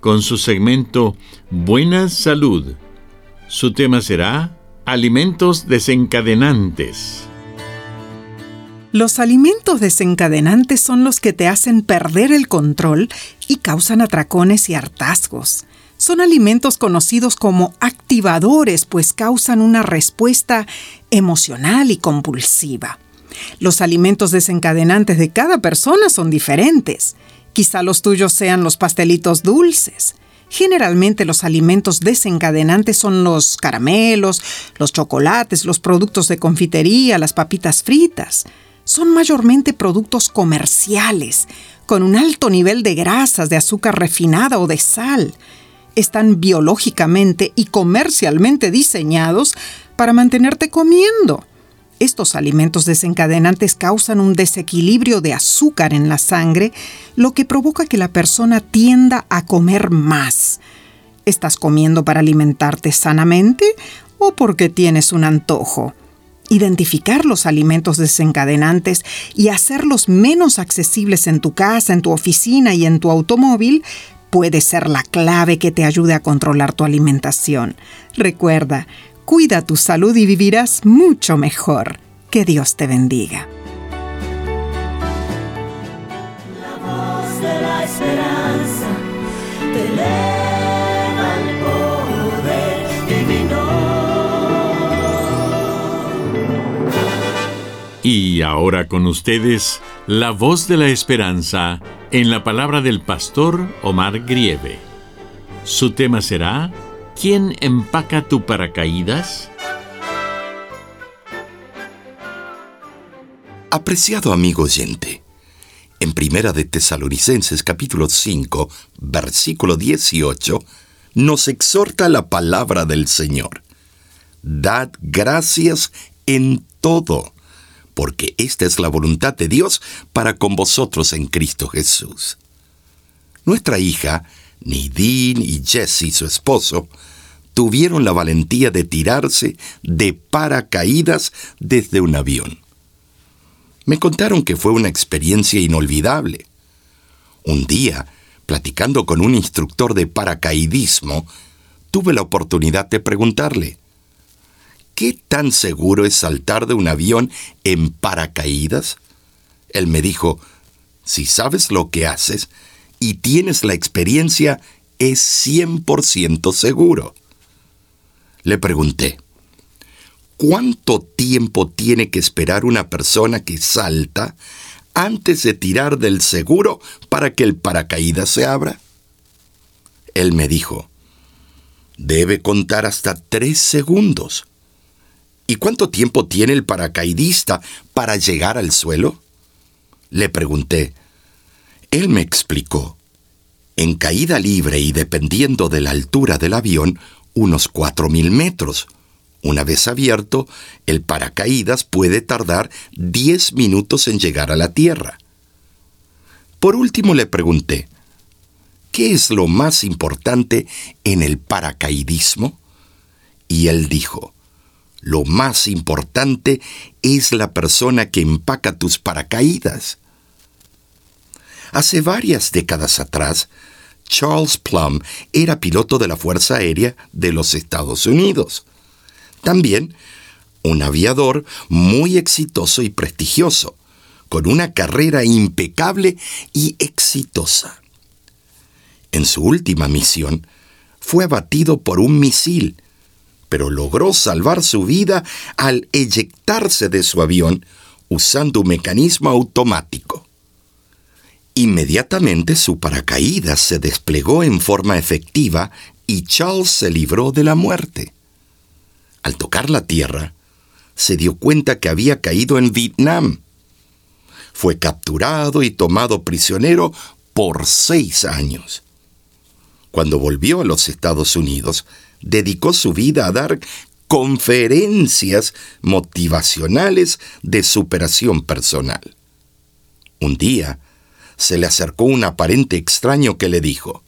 con su segmento Buena Salud. Su tema será Alimentos desencadenantes. Los alimentos desencadenantes son los que te hacen perder el control y causan atracones y hartazgos. Son alimentos conocidos como activadores, pues causan una respuesta emocional y compulsiva. Los alimentos desencadenantes de cada persona son diferentes. Quizá los tuyos sean los pastelitos dulces. Generalmente los alimentos desencadenantes son los caramelos, los chocolates, los productos de confitería, las papitas fritas. Son mayormente productos comerciales, con un alto nivel de grasas, de azúcar refinada o de sal. Están biológicamente y comercialmente diseñados para mantenerte comiendo. Estos alimentos desencadenantes causan un desequilibrio de azúcar en la sangre, lo que provoca que la persona tienda a comer más. ¿Estás comiendo para alimentarte sanamente o porque tienes un antojo? Identificar los alimentos desencadenantes y hacerlos menos accesibles en tu casa, en tu oficina y en tu automóvil puede ser la clave que te ayude a controlar tu alimentación. Recuerda, Cuida tu salud y vivirás mucho mejor. Que Dios te bendiga. La voz de la esperanza te eleva el poder divino. Y ahora con ustedes, la voz de la esperanza en la palabra del pastor Omar Grieve. Su tema será ¿Quién empaca tu paracaídas? Apreciado amigo oyente, en Primera de Tesalonicenses capítulo 5, versículo 18, nos exhorta la palabra del Señor. Dad gracias en todo, porque esta es la voluntad de Dios para con vosotros en Cristo Jesús. Nuestra hija, Nidin y Jesse, su esposo, tuvieron la valentía de tirarse de paracaídas desde un avión. Me contaron que fue una experiencia inolvidable. Un día, platicando con un instructor de paracaidismo, tuve la oportunidad de preguntarle, ¿qué tan seguro es saltar de un avión en paracaídas? Él me dijo, si sabes lo que haces y tienes la experiencia, es 100% seguro. Le pregunté, ¿cuánto tiempo tiene que esperar una persona que salta antes de tirar del seguro para que el paracaídas se abra? Él me dijo, debe contar hasta tres segundos. ¿Y cuánto tiempo tiene el paracaidista para llegar al suelo? Le pregunté. Él me explicó. En caída libre y dependiendo de la altura del avión, unos 4.000 metros. Una vez abierto, el paracaídas puede tardar 10 minutos en llegar a la Tierra. Por último le pregunté, ¿qué es lo más importante en el paracaidismo? Y él dijo, lo más importante es la persona que empaca tus paracaídas. Hace varias décadas atrás, Charles Plum era piloto de la Fuerza Aérea de los Estados Unidos. También un aviador muy exitoso y prestigioso, con una carrera impecable y exitosa. En su última misión, fue abatido por un misil, pero logró salvar su vida al eyectarse de su avión usando un mecanismo automático. Inmediatamente su paracaídas se desplegó en forma efectiva y Charles se libró de la muerte. Al tocar la tierra, se dio cuenta que había caído en Vietnam. Fue capturado y tomado prisionero por seis años. Cuando volvió a los Estados Unidos, dedicó su vida a dar conferencias motivacionales de superación personal. Un día, se le acercó un aparente extraño que le dijo,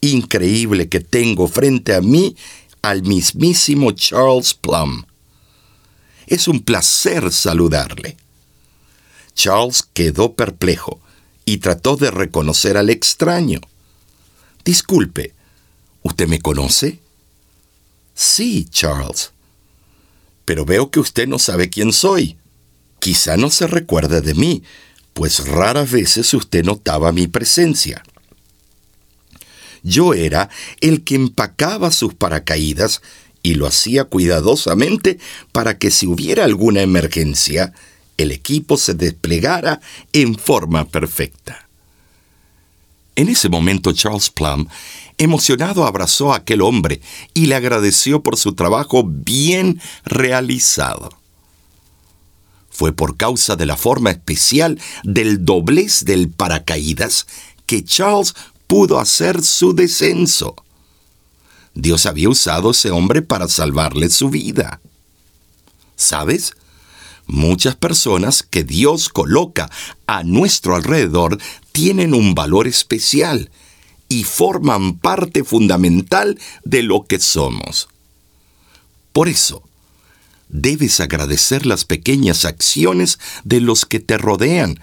Increíble que tengo frente a mí al mismísimo Charles Plum. Es un placer saludarle. Charles quedó perplejo y trató de reconocer al extraño. Disculpe, ¿usted me conoce? Sí, Charles. Pero veo que usted no sabe quién soy. Quizá no se recuerde de mí, pues raras veces usted notaba mi presencia. Yo era el que empacaba sus paracaídas y lo hacía cuidadosamente para que si hubiera alguna emergencia, el equipo se desplegara en forma perfecta. En ese momento Charles Plum, emocionado, abrazó a aquel hombre y le agradeció por su trabajo bien realizado. Fue por causa de la forma especial del doblez del paracaídas que Charles pudo hacer su descenso. Dios había usado ese hombre para salvarle su vida. ¿Sabes? Muchas personas que Dios coloca a nuestro alrededor tienen un valor especial y forman parte fundamental de lo que somos. Por eso, debes agradecer las pequeñas acciones de los que te rodean,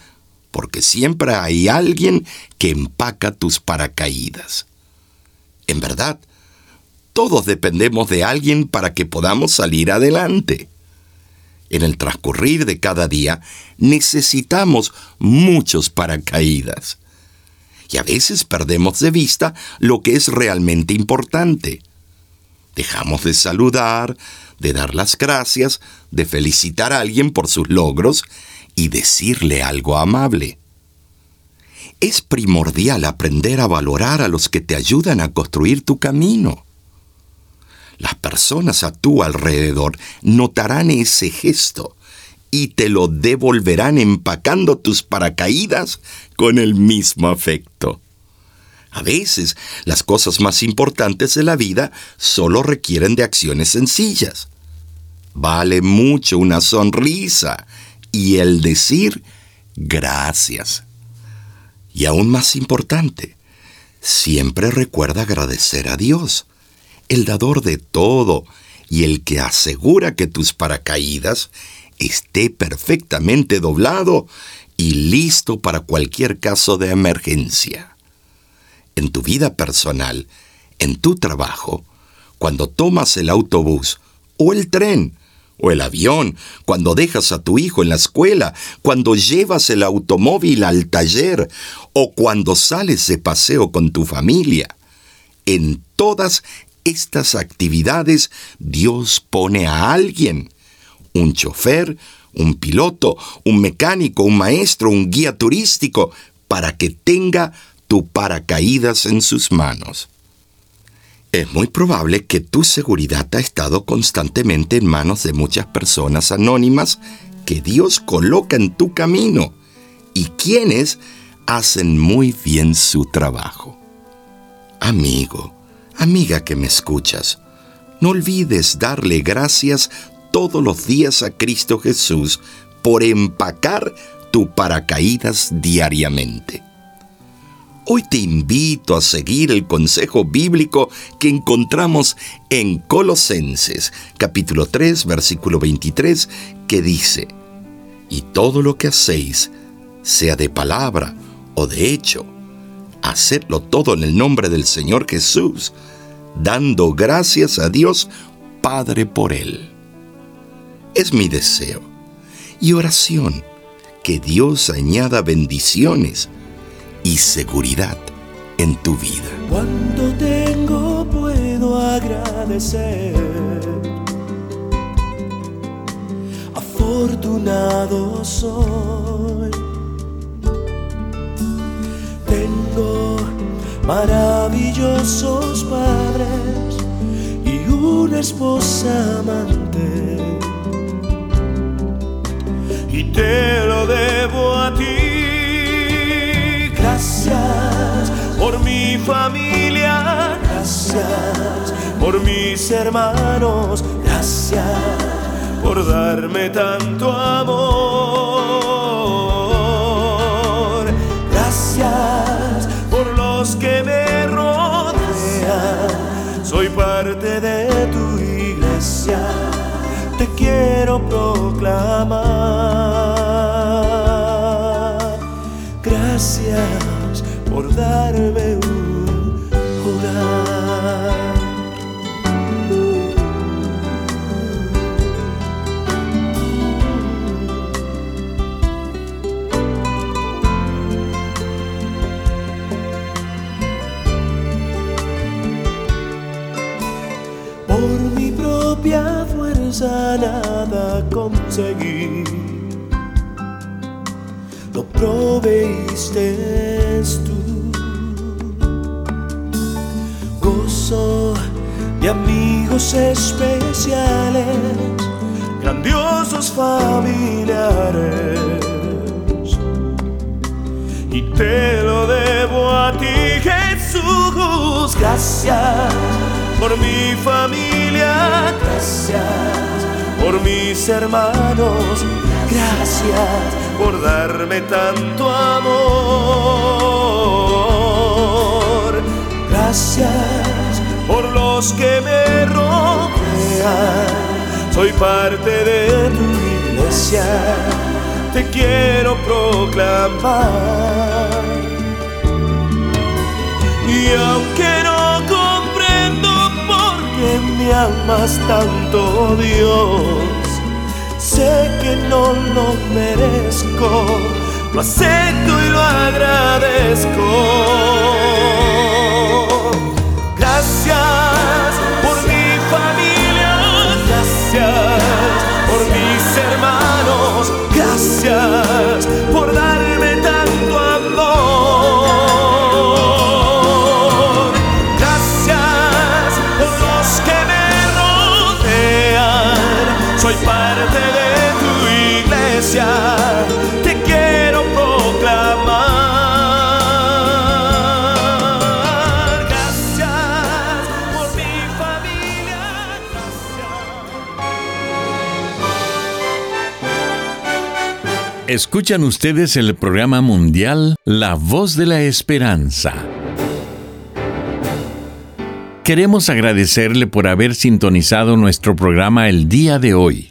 porque siempre hay alguien que empaca tus paracaídas. En verdad, todos dependemos de alguien para que podamos salir adelante. En el transcurrir de cada día necesitamos muchos paracaídas. Y a veces perdemos de vista lo que es realmente importante. Dejamos de saludar, de dar las gracias, de felicitar a alguien por sus logros y decirle algo amable. Es primordial aprender a valorar a los que te ayudan a construir tu camino. Las personas a tu alrededor notarán ese gesto y te lo devolverán empacando tus paracaídas con el mismo afecto. A veces, las cosas más importantes de la vida solo requieren de acciones sencillas. Vale mucho una sonrisa y el decir gracias. Y aún más importante, siempre recuerda agradecer a Dios el dador de todo y el que asegura que tus paracaídas esté perfectamente doblado y listo para cualquier caso de emergencia. En tu vida personal, en tu trabajo, cuando tomas el autobús o el tren o el avión, cuando dejas a tu hijo en la escuela, cuando llevas el automóvil al taller o cuando sales de paseo con tu familia. En todas estas actividades Dios pone a alguien, un chofer, un piloto, un mecánico, un maestro, un guía turístico, para que tenga tu paracaídas en sus manos. Es muy probable que tu seguridad ha estado constantemente en manos de muchas personas anónimas que Dios coloca en tu camino y quienes hacen muy bien su trabajo. Amigo, Amiga que me escuchas, no olvides darle gracias todos los días a Cristo Jesús por empacar tu paracaídas diariamente. Hoy te invito a seguir el consejo bíblico que encontramos en Colosenses capítulo 3 versículo 23 que dice, y todo lo que hacéis, sea de palabra o de hecho, Hacedlo todo en el nombre del Señor Jesús, dando gracias a Dios Padre por él. Es mi deseo y oración que Dios añada bendiciones y seguridad en tu vida. Cuando tengo puedo agradecer. Afortunado soy. Tengo maravillosos padres y una esposa amante. Y te lo debo a ti. Mi familia. Gracias por mis hermanos. Gracias por darme tanto amor. Gracias por los que me rodean. Soy parte de tu iglesia. Te quiero proclamar. Gracias por darme nada conseguí. Lo proveíste tú. Gozo de amigos especiales, grandiosos familiares. Y te lo debo a ti, Jesús. Gracias por mi familia, gracias mis hermanos, gracias por darme tanto amor. Gracias por los que me rodean, soy parte de tu iglesia, te quiero proclamar. Y aunque no comprendo por qué me amas tanto, Dios, sé que no lo merezco, lo acepto y lo agradezco. Gracias te quiero proclamar. Gracias por mi familia. Escuchan ustedes el programa mundial La Voz de la Esperanza. Queremos agradecerle por haber sintonizado nuestro programa el día de hoy.